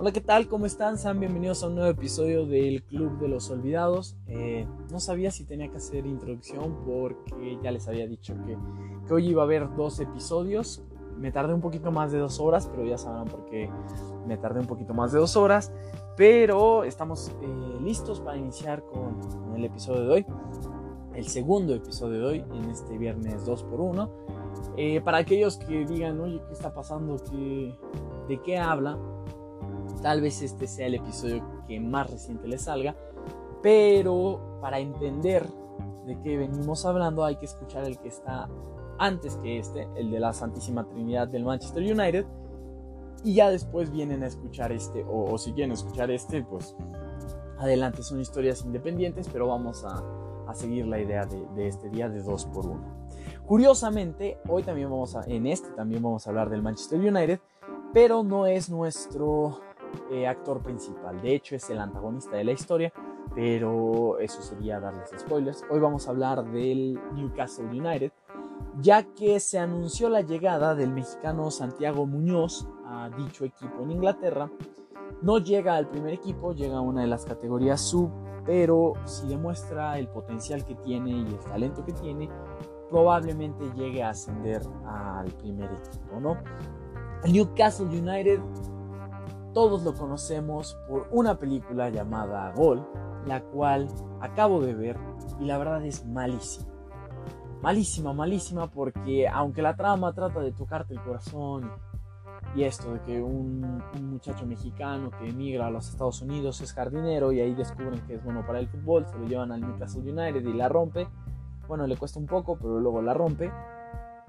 Hola, ¿qué tal? ¿Cómo están? Sean bienvenidos a un nuevo episodio del Club de los Olvidados. Eh, no sabía si tenía que hacer introducción porque ya les había dicho que, hoy iba a haber dos episodios. Me tardé un poquito más de dos horas, pero ya sabrán por qué me tardé un poquito más de dos horas. Pero estamos eh, listos para iniciar con, el episodio de hoy. El segundo episodio de hoy, en este viernes 2x1. Eh, para aquellos que digan, oye, ¿qué está pasando? ¿De qué habla? Tal vez este sea el episodio que más reciente le salga, pero para entender de qué venimos hablando hay que escuchar el que está antes que este, el de la Santísima Trinidad del Manchester United, y ya después vienen a escuchar este, o, si quieren escuchar este, pues adelante, son historias independientes, pero vamos a, seguir la idea de, de, este día de 2 por 1 Curiosamente, hoy también vamos a, en este también vamos a hablar del Manchester United, pero no es nuestro eh, actor principal. De hecho, es el antagonista de la historia, pero eso sería darles spoilers. Hoy vamos a hablar del Newcastle United, ya que se anunció la llegada del mexicano Santiago Muñoz a dicho equipo en Inglaterra. No llega al primer equipo, llega a una de las categorías sub, pero si demuestra el potencial que tiene y el talento que tiene, probablemente llegue a ascender al primer equipo, ¿no? Newcastle United todos lo conocemos por una película llamada Gol, la cual acabo de ver y la verdad es malísima. Malísima, malísima porque aunque la trama trata de tocarte el corazón y esto de que un, muchacho mexicano que emigra a los Estados Unidos es jardinero y ahí descubren que es bueno para el fútbol, se lo llevan al Newcastle United y la rompe. Bueno, le cuesta un poco, pero luego la rompe.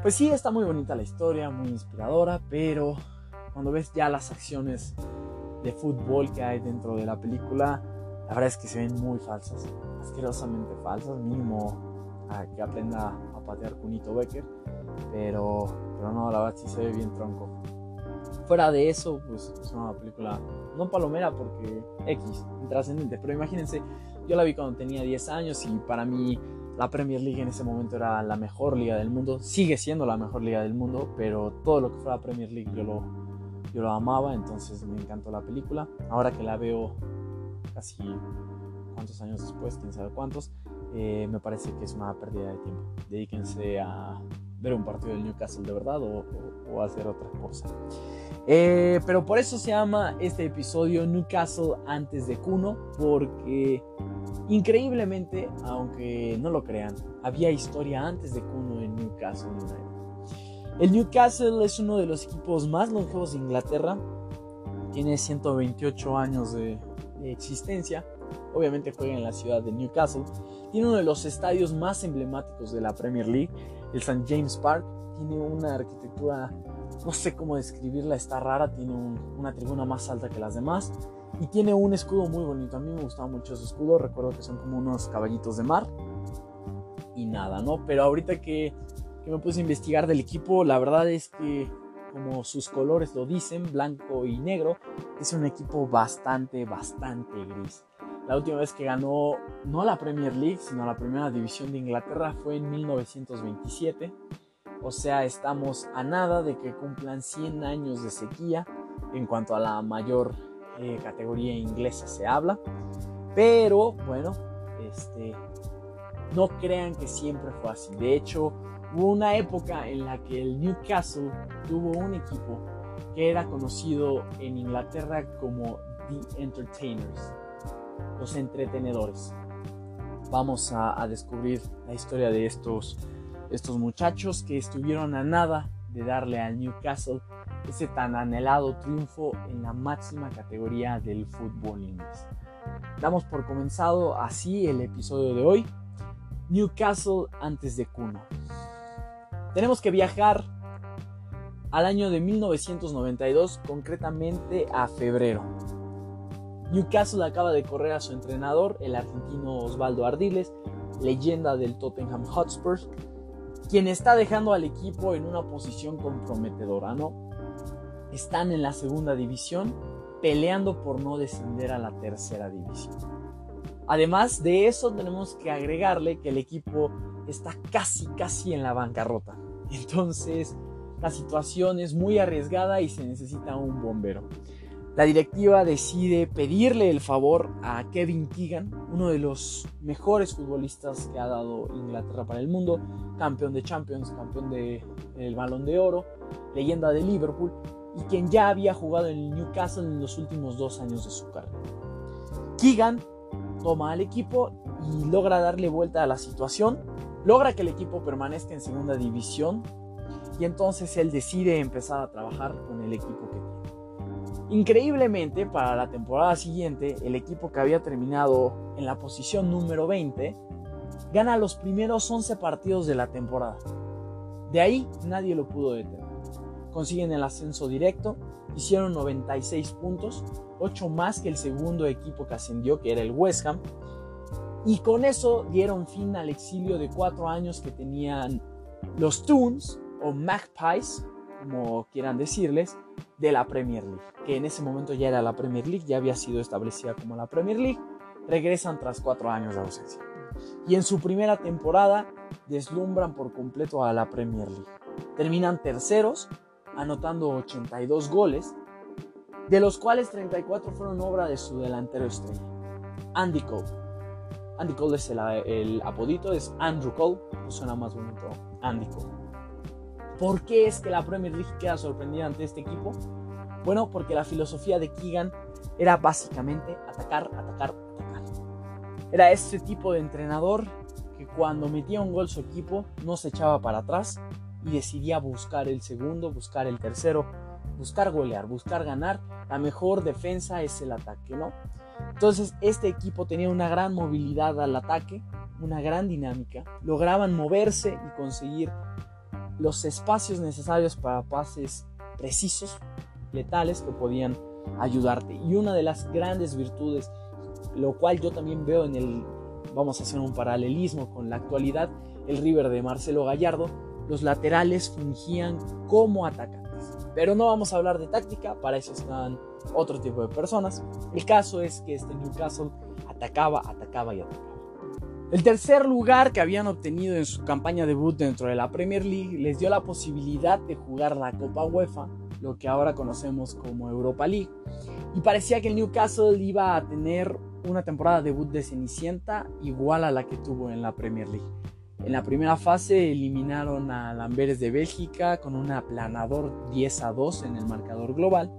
Pues sí, está muy bonita la historia, muy inspiradora, pero cuando ves ya las acciones de fútbol que hay dentro de la película, la verdad es que se ven muy falsas, asquerosamente falsas, mínimo a que aprenda a patear Cunito Becker, pero, pero no, la verdad sí se ve bien tronco. Fuera de eso, pues es una película no palomera porque X, intrascendente, pero imagínense, yo la vi cuando tenía 10 años y para mí la Premier League en ese momento era la mejor liga del mundo, sigue siendo la mejor liga del mundo, pero todo lo que fuera Premier League yo lo, yo lo amaba, entonces me encantó la película. Ahora que la veo casi cuántos años después, quién sabe cuántos, eh, me parece que es una pérdida de tiempo. Dedíquense a ver un partido del Newcastle de verdad o, hacer otra cosa. Eh, pero por eso se llama este episodio Newcastle antes de Kuno, porque increíblemente, aunque no lo crean, había historia antes de Kuno en Newcastle United. El Newcastle es uno de los equipos más longevos de Inglaterra. Tiene 128 años de, existencia. Obviamente juega en la ciudad de Newcastle. Tiene uno de los estadios más emblemáticos de la Premier League, el St. James Park. Tiene una arquitectura, no sé cómo describirla, está rara. Tiene una tribuna más alta que las demás. Y tiene un escudo muy bonito. A mí me gustaba mucho ese escudo. Recuerdo que son como unos caballitos de mar. Y nada, ¿no? Pero ahorita que que me puse a investigar del equipo, la verdad es que como sus colores lo dicen, blanco y negro, es un equipo bastante, bastante gris. La última vez que ganó no la Premier League, sino la primera división de Inglaterra fue en 1927. O sea, estamos a nada de que cumplan 100 años de sequía en cuanto a la mayor eh, categoría inglesa se habla. Pero bueno, este, no crean que siempre fue así. De hecho, Hubo una época en la que el Newcastle tuvo un equipo que era conocido en Inglaterra como The Entertainers, los entretenedores. Vamos a, descubrir la historia de estos, estos muchachos que estuvieron a nada de darle al Newcastle ese tan anhelado triunfo en la máxima categoría del fútbol inglés. Damos por comenzado así el episodio de hoy. Newcastle antes de Cuno. Tenemos que viajar al año de 1992, concretamente a febrero. Newcastle acaba de correr a su entrenador, el argentino Osvaldo Ardiles, leyenda del Tottenham Hotspur, quien está dejando al equipo en una posición comprometedora, ¿no? Están en la segunda división, peleando por no descender a la tercera división. Además de eso, tenemos que agregarle que el equipo está casi, casi en la bancarrota. Entonces, la situación es muy arriesgada y se necesita un bombero. La directiva decide pedirle el favor a Kevin Keegan, uno de los mejores futbolistas que ha dado Inglaterra para el mundo, campeón de Champions, campeón del el Balón de Oro, leyenda de Liverpool y quien ya había jugado en el Newcastle en los últimos dos años de su carrera. Keegan toma al equipo y logra darle vuelta a la situación, logra que el equipo permanezca en segunda división y entonces él decide empezar a trabajar con el equipo que tiene. Increíblemente, para la temporada siguiente, el equipo que había terminado en la posición número 20 gana los primeros 11 partidos de la temporada. De ahí nadie lo pudo detener. Consiguen el ascenso directo, hicieron 96 puntos, 8 más que el segundo equipo que ascendió, que era el West Ham, y con eso dieron fin al exilio de 4 años que tenían los Toons o Magpies, como quieran decirles, de la Premier League, que en ese momento ya era la Premier League, ya había sido establecida como la Premier League, regresan tras cuatro años de ausencia. Y en su primera temporada deslumbran por completo a la Premier League. Terminan terceros, anotando 82 goles, de los cuales 34 fueron obra de su delantero estrella, Andy Cole. Andy Cole es el, apodito, es Andrew Cole, no suena más bonito, Andy Cole. ¿Por qué es que la Premier League queda sorprendida ante este equipo? Bueno, porque la filosofía de Keegan era básicamente atacar, atacar, atacar. Era este tipo de entrenador que cuando metía un gol su equipo no se echaba para atrás y decidía buscar el segundo, buscar el tercero, buscar golear, buscar ganar. La mejor defensa es el ataque, ¿no? Entonces este equipo tenía una gran movilidad al ataque, una gran dinámica, lograban moverse y conseguir los espacios necesarios para pases precisos, letales, que podían ayudarte. Y una de las grandes virtudes, lo cual yo también veo en el, vamos a hacer un paralelismo con la actualidad, el River de Marcelo Gallardo, los laterales fungían como atacantes. Pero no vamos a hablar de táctica, para eso están otro tipo de personas. El caso es que este Newcastle atacaba, atacaba y atacaba. El tercer lugar que habían obtenido en su campaña debut dentro de la Premier League les dio la posibilidad de jugar la Copa UEFA, lo que ahora conocemos como Europa League, y parecía que el Newcastle iba a tener una temporada debut de Cenicienta igual a la que tuvo en la Premier League. En la primera fase eliminaron a Lamberes de Bélgica con un aplanador 10 a 2 en el marcador global,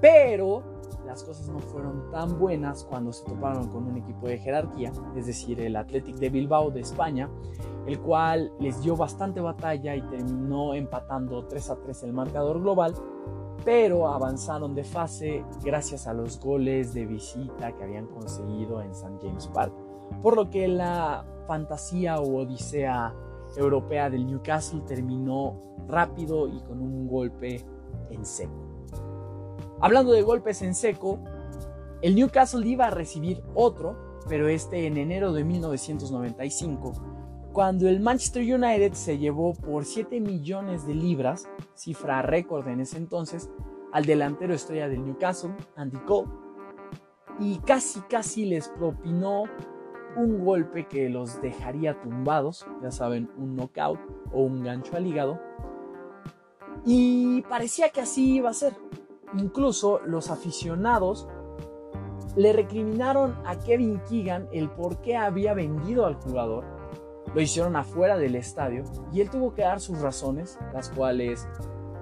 pero las cosas no fueron tan buenas cuando se toparon con un equipo de jerarquía, es decir, el Athletic de Bilbao de España, el cual les dio bastante batalla y terminó empatando 3 a 3 el marcador global, pero avanzaron de fase gracias a los goles de visita que habían conseguido en St. James Park, por lo que la fantasía o odisea europea del Newcastle terminó rápido y con un golpe en seco. Hablando de golpes en seco, el Newcastle iba a recibir otro, pero este en enero de 1995, cuando el Manchester United se llevó por 7 millones de libras, cifra récord en ese entonces, al delantero estrella del Newcastle, Andy Cole, y casi casi les propinó un golpe que los dejaría tumbados, ya saben, un knockout o un gancho al hígado, y parecía que así iba a ser. Incluso los aficionados le recriminaron a Kevin Keegan el por qué había vendido al jugador. Lo hicieron afuera del estadio y él tuvo que dar sus razones, las cuales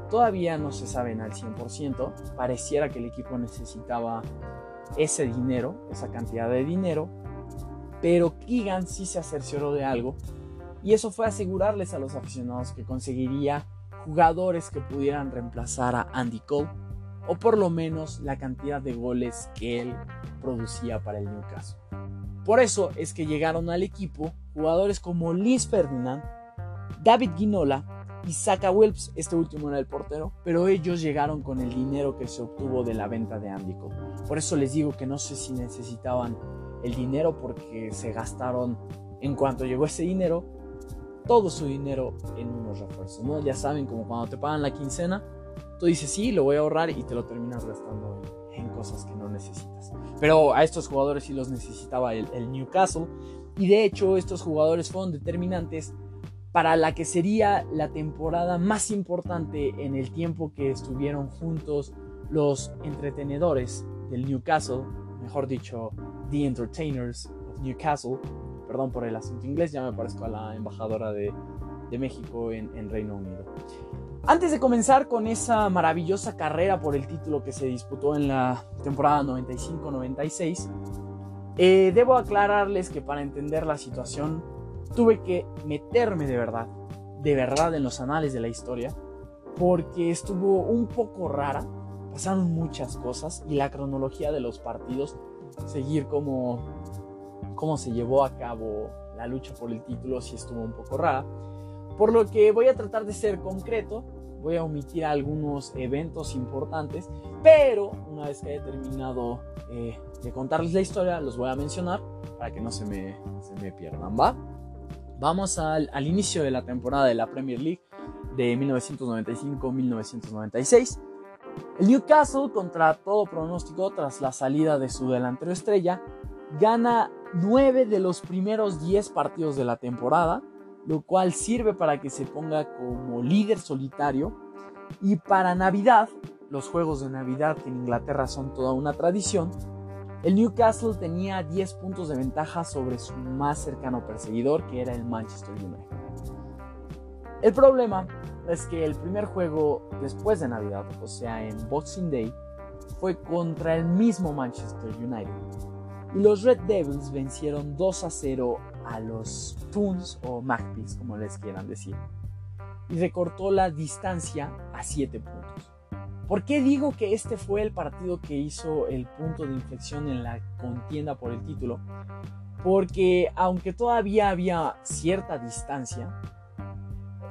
todavía no se saben al 100%. Pareciera que el equipo necesitaba ese dinero, esa cantidad de dinero, pero Keegan sí se cercioró de algo y eso fue asegurarles a los aficionados que conseguiría jugadores que pudieran reemplazar a Andy Cole o por lo menos la cantidad de goles que él producía para el Newcastle. Por eso es que llegaron al equipo jugadores como Liz Ferdinand, David Ginola y Saka Wilps, este último era el portero, pero ellos llegaron con el dinero que se obtuvo de la venta de Andy Cole. Por eso les digo que no sé si necesitaban el dinero porque se gastaron en cuanto llegó ese dinero todo su dinero en unos refuerzos, ¿no? Ya saben como cuando te pagan la quincena, tú dices, sí, lo voy a ahorrar y te lo terminas gastando en, cosas que no necesitas. Pero a estos jugadores sí los necesitaba el, el Newcastle. Y de hecho estos jugadores fueron determinantes para la que sería la temporada más importante en el tiempo que estuvieron juntos los entretenedores del Newcastle, mejor dicho, The Entertainers of Newcastle, perdón por el asunto inglés, ya me parezco a la embajadora de, México en, en Reino Unido. Antes de comenzar con esa maravillosa carrera por el título que se disputó en la temporada 95-96, eh, debo aclararles que para entender la situación tuve que meterme de verdad, de verdad en los anales de la historia, porque estuvo un poco rara, pasaron muchas cosas y la cronología de los partidos, seguir cómo, cómo se llevó a cabo la lucha por el título, sí estuvo un poco rara. Por lo que voy a tratar de ser concreto, voy a omitir algunos eventos importantes, pero una vez que haya terminado eh, de contarles la historia, los voy a mencionar para que no se me, se me pierdan, ¿va? Vamos al, al inicio de la temporada de la Premier League de 1995-1996. El Newcastle, contra todo pronóstico, tras la salida de su delantero estrella, gana 9 de los primeros 10 partidos de la temporada, lo cual sirve para que se ponga como líder solitario. Y para Navidad, los juegos de Navidad que en Inglaterra son toda una tradición, el Newcastle tenía 10 puntos de ventaja sobre su más cercano perseguidor, que era el Manchester United. El problema es que el primer juego después de Navidad, o sea en Boxing Day, fue contra el mismo Manchester United. Y los Red Devils vencieron 2 a 0 a los Toons o Magpies, como les quieran decir, y recortó la distancia a 7 puntos. ¿Por qué digo que este fue el partido que hizo el punto de inflexión en la contienda por el título? Porque aunque todavía había cierta distancia,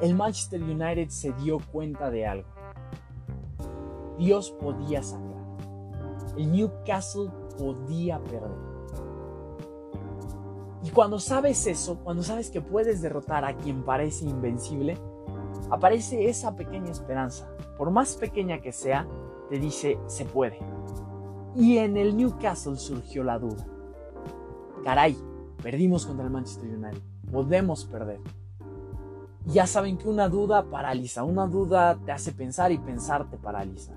el Manchester United se dio cuenta de algo. Dios podía sacar. El Newcastle podía perder. Y cuando sabes eso, cuando sabes que puedes derrotar a quien parece invencible, aparece esa pequeña esperanza. Por más pequeña que sea, te dice se puede. Y en el Newcastle surgió la duda. Caray, perdimos contra el Manchester United. Podemos perder. Ya saben que una duda paraliza, una duda te hace pensar y pensar te paraliza.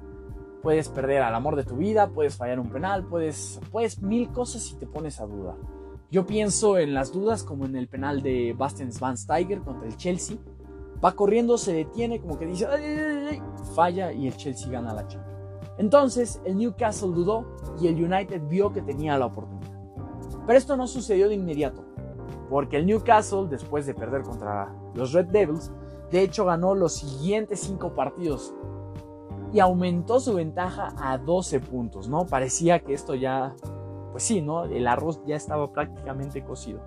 Puedes perder al amor de tu vida, puedes fallar un penal, puedes, puedes mil cosas si te pones a dudar. Yo pienso en las dudas como en el penal de Bastian Schweinsteiger contra el Chelsea. Va corriendo, se detiene, como que dice, falla y el Chelsea gana la Champions. Entonces el Newcastle dudó y el United vio que tenía la oportunidad. Pero esto no sucedió de inmediato, porque el Newcastle, después de perder contra los Red Devils, de hecho ganó los siguientes cinco partidos y aumentó su ventaja a 12 puntos, ¿no? Parecía que esto ya pues sí, ¿no? El arroz ya estaba prácticamente cocido.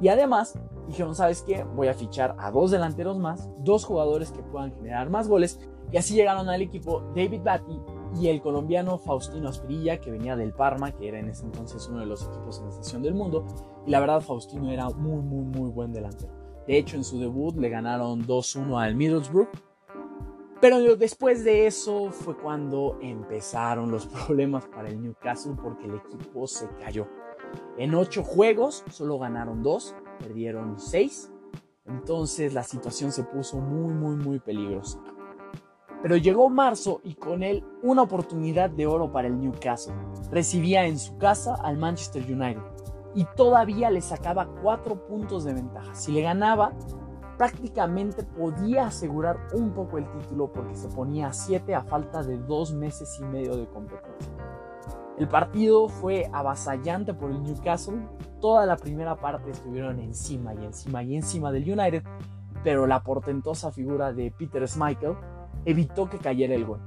Y además dijeron, ¿sabes qué? Voy a fichar a dos delanteros más, dos jugadores que puedan generar más goles. Y así llegaron al equipo David Batty y el colombiano Faustino Aspirilla, que venía del Parma, que era en ese entonces uno de los equipos sensación del mundo. Y la verdad, Faustino era muy, muy, muy buen delantero. De hecho, en su debut le ganaron 2-1 al Middlesbrough pero después de eso fue cuando empezaron los problemas para el Newcastle porque el equipo se cayó. En ocho juegos solo ganaron dos, perdieron seis. Entonces la situación se puso muy, muy, muy peligrosa. Pero llegó marzo y con él una oportunidad de oro para el Newcastle. Recibía en su casa al Manchester United y todavía le sacaba cuatro puntos de ventaja. Si le ganaba, prácticamente podía asegurar un poco el título porque se ponía a 7 a falta de dos meses y medio de competencia. El partido fue avasallante por el Newcastle, toda la primera parte estuvieron encima y encima y encima del United, pero la portentosa figura de Peter Schmeichel evitó que cayera el gol.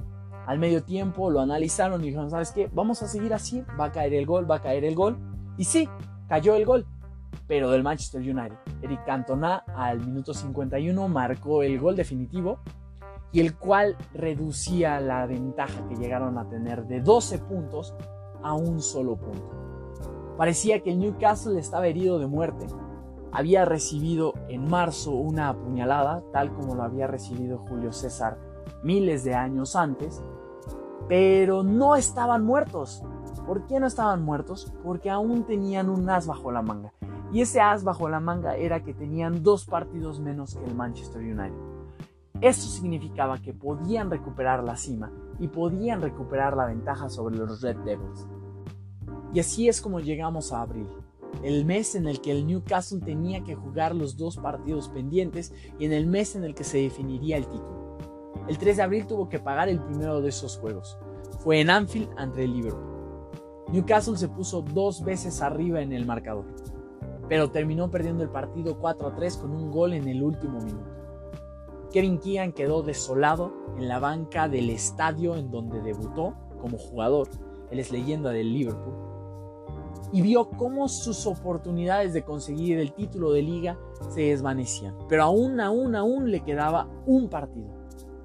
Al medio tiempo lo analizaron y dijeron, ¿sabes qué? Vamos a seguir así, va a caer el gol, va a caer el gol. Y sí, cayó el gol, pero del Manchester United. Eric Cantona al minuto 51 marcó el gol definitivo y el cual reducía la ventaja que llegaron a tener de 12 puntos a un solo punto. Parecía que el Newcastle estaba herido de muerte. Había recibido en marzo una apuñalada, tal como lo había recibido Julio César miles de años antes, pero no estaban muertos. ¿Por qué no estaban muertos? Porque aún tenían un as bajo la manga. Y ese as bajo la manga era que tenían dos partidos menos que el Manchester United. Esto significaba que podían recuperar la cima y podían recuperar la ventaja sobre los Red Devils. Y así es como llegamos a abril, el mes en el que el Newcastle tenía que jugar los dos partidos pendientes y en el mes en el que se definiría el título. El 3 de abril tuvo que pagar el primero de esos juegos. Fue en Anfield ante el Liverpool. Newcastle se puso dos veces arriba en el marcador, pero terminó perdiendo el partido 4 a 3 con un gol en el último minuto. Kevin Keegan quedó desolado en la banca del estadio en donde debutó como jugador. Él es leyenda del Liverpool. Y vio cómo sus oportunidades de conseguir el título de liga se desvanecían. Pero aún, aún, aún le quedaba un partido.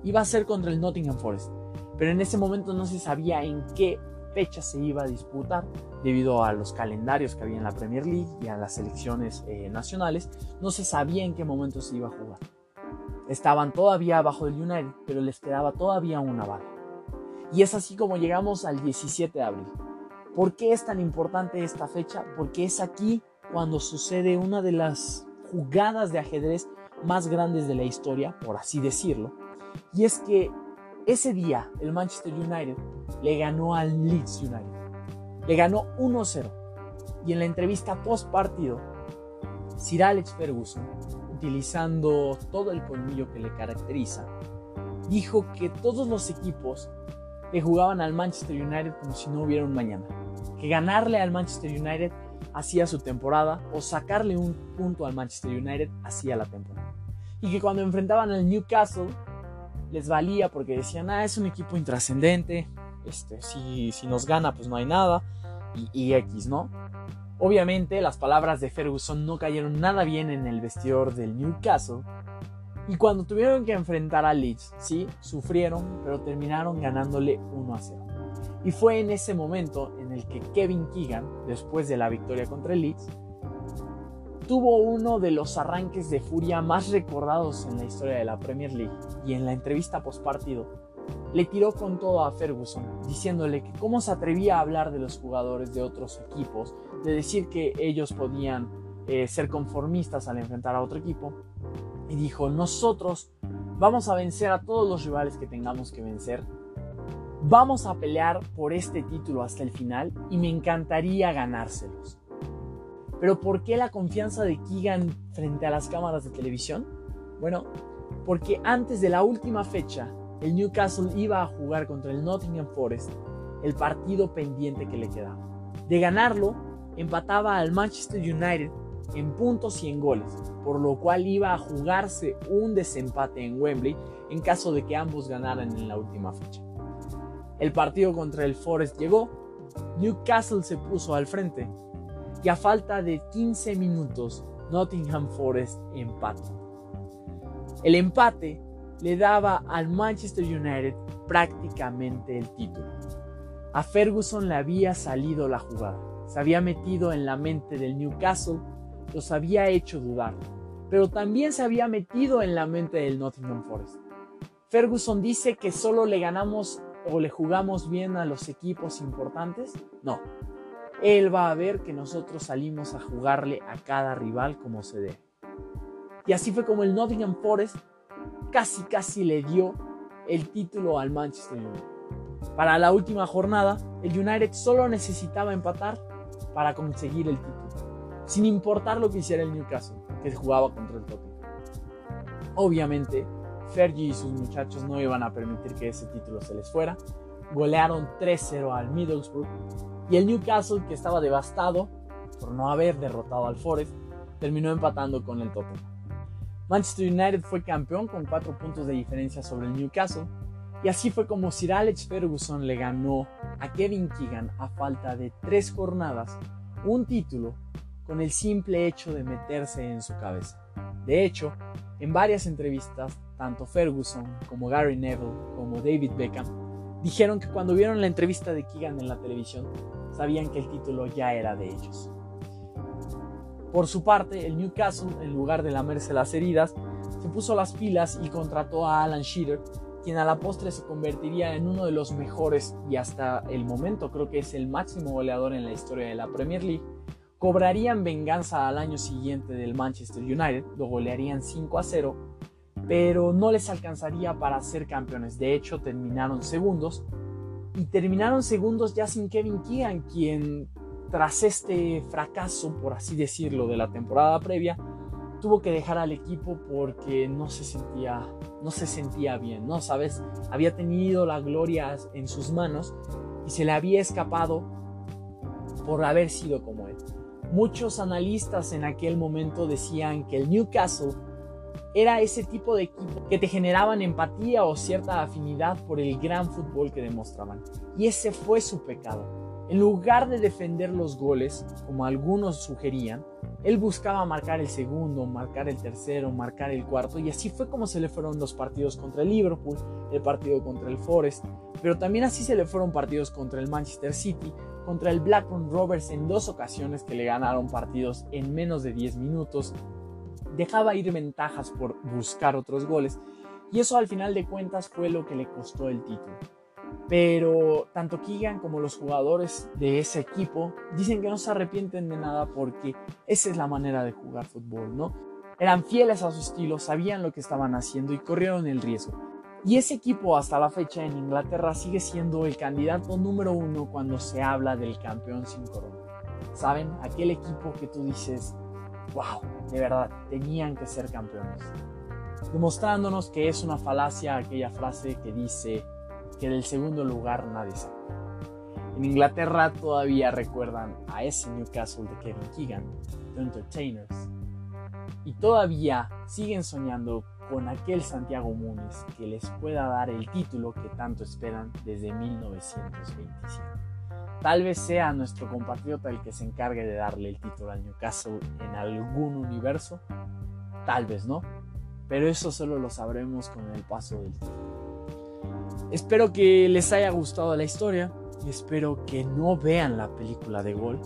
Iba a ser contra el Nottingham Forest. Pero en ese momento no se sabía en qué fecha se iba a disputar debido a los calendarios que había en la Premier League y a las elecciones eh, nacionales. No se sabía en qué momento se iba a jugar. Estaban todavía abajo del United, pero les quedaba todavía una bala. Y es así como llegamos al 17 de abril. ¿Por qué es tan importante esta fecha? Porque es aquí cuando sucede una de las jugadas de ajedrez más grandes de la historia, por así decirlo. Y es que ese día el Manchester United le ganó al Leeds United. Le ganó 1-0. Y en la entrevista post partido, Sir Alex Ferguson, utilizando todo el colmillo que le caracteriza, dijo que todos los equipos le jugaban al Manchester United como si no hubiera un mañana. Que ganarle al Manchester United hacía su temporada o sacarle un punto al Manchester United hacía la temporada. Y que cuando enfrentaban al Newcastle les valía porque decían, ah, es un equipo intrascendente, este, si, si nos gana pues no hay nada, y, X, ¿no? Obviamente las palabras de Ferguson no cayeron nada bien en el vestidor del Newcastle, y cuando tuvieron que enfrentar a Leeds, sí, sufrieron, pero terminaron ganándole 1 a 0. Y fue en ese momento en el que Kevin Keegan, después de la victoria contra el Leeds, tuvo uno de los arranques de furia más recordados en la historia de la Premier League y en la entrevista post partido le tiró con todo a Ferguson, diciéndole que cómo se atrevía a hablar de los jugadores de otros equipos, de decir que ellos podían eh, ser conformistas al enfrentar a otro equipo. Y dijo, nosotros vamos a vencer a todos los rivales que tengamos que vencer. Vamos a pelear por este título hasta el final y me encantaría ganárselos. Pero ¿por qué la confianza de Keegan frente a las cámaras de televisión? Bueno, porque antes de la última fecha, el Newcastle iba a jugar contra el Nottingham Forest el partido pendiente que le quedaba. De ganarlo, empataba al Manchester United en puntos y en goles, por lo cual iba a jugarse un desempate en Wembley en caso de que ambos ganaran en la última fecha. El partido contra el Forest llegó, Newcastle se puso al frente y a falta de 15 minutos Nottingham Forest empató. El empate le daba al Manchester United prácticamente el título. A Ferguson le había salido la jugada, se había metido en la mente del Newcastle, los había hecho dudar, pero también se había metido en la mente del Nottingham Forest. Ferguson dice que solo le ganamos o le jugamos bien a los equipos importantes. No, él va a ver que nosotros salimos a jugarle a cada rival como se debe. Y así fue como el Nottingham Forest casi casi le dio el título al Manchester United. Para la última jornada, el United solo necesitaba empatar para conseguir el título, sin importar lo que hiciera el Newcastle, que jugaba contra el Tottenham. Obviamente, Fergie y sus muchachos no iban a permitir que ese título se les fuera. Golearon 3-0 al Middlesbrough y el Newcastle, que estaba devastado por no haber derrotado al Forest, terminó empatando con el Tottenham. Manchester United fue campeón con 4 puntos de diferencia sobre el Newcastle y así fue como Sir Alex Ferguson le ganó a Kevin Keegan a falta de 3 jornadas un título con el simple hecho de meterse en su cabeza. De hecho, en varias entrevistas, tanto Ferguson como Gary Neville como David Beckham dijeron que cuando vieron la entrevista de Keegan en la televisión, sabían que el título ya era de ellos. Por su parte, el Newcastle, en lugar de lamerse las heridas, se puso las pilas y contrató a Alan Shearer, quien a la postre se convertiría en uno de los mejores y hasta el momento creo que es el máximo goleador en la historia de la Premier League. Cobrarían venganza al año siguiente del Manchester United, lo golearían 5 a 0 pero no les alcanzaría para ser campeones. De hecho, terminaron segundos y terminaron segundos ya sin Kevin Keegan, quien tras este fracaso, por así decirlo, de la temporada previa, tuvo que dejar al equipo porque no se sentía no se sentía bien, ¿no? Sabes, había tenido la gloria en sus manos y se le había escapado por haber sido como él. Muchos analistas en aquel momento decían que el Newcastle era ese tipo de equipo que te generaban empatía o cierta afinidad por el gran fútbol que demostraban. Y ese fue su pecado. En lugar de defender los goles, como algunos sugerían, él buscaba marcar el segundo, marcar el tercero, marcar el cuarto, y así fue como se le fueron los partidos contra el Liverpool, el partido contra el Forest, pero también así se le fueron partidos contra el Manchester City, contra el Blackburn Rovers en dos ocasiones que le ganaron partidos en menos de 10 minutos, dejaba ir ventajas por buscar otros goles, y eso al final de cuentas fue lo que le costó el título. Pero tanto Keegan como los jugadores de ese equipo dicen que no se arrepienten de nada porque esa es la manera de jugar fútbol, ¿no? Eran fieles a su estilo, sabían lo que estaban haciendo y corrieron el riesgo. Y ese equipo hasta la fecha en Inglaterra sigue siendo el candidato número uno cuando se habla del campeón sin corona. ¿Saben? Aquel equipo que tú dices, wow, de verdad, tenían que ser campeones. Demostrándonos que es una falacia aquella frase que dice, que del segundo lugar nadie sabe. En Inglaterra todavía recuerdan a ese Newcastle de Kevin Keegan, The Entertainers, y todavía siguen soñando con aquel Santiago Múnez que les pueda dar el título que tanto esperan desde 1927. Tal vez sea nuestro compatriota el que se encargue de darle el título al Newcastle en algún universo, tal vez no, pero eso solo lo sabremos con el paso del tiempo. Espero que les haya gustado la historia. Espero que no vean la película de Gol.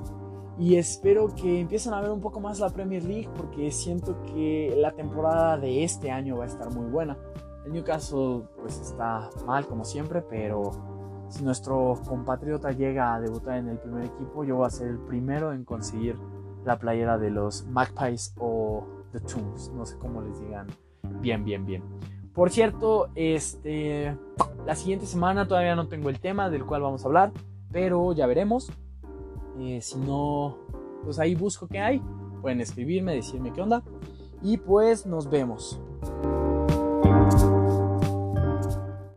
Y espero que empiecen a ver un poco más la Premier League porque siento que la temporada de este año va a estar muy buena. El Newcastle pues está mal como siempre, pero si nuestro compatriota llega a debutar en el primer equipo, yo voy a ser el primero en conseguir la playera de los Magpies o The Tombs, no sé cómo les digan. Bien, bien, bien. Por cierto, este la siguiente semana todavía no tengo el tema del cual vamos a hablar, pero ya veremos. Eh, si no, pues ahí busco qué hay. Pueden escribirme, decirme qué onda. Y pues nos vemos.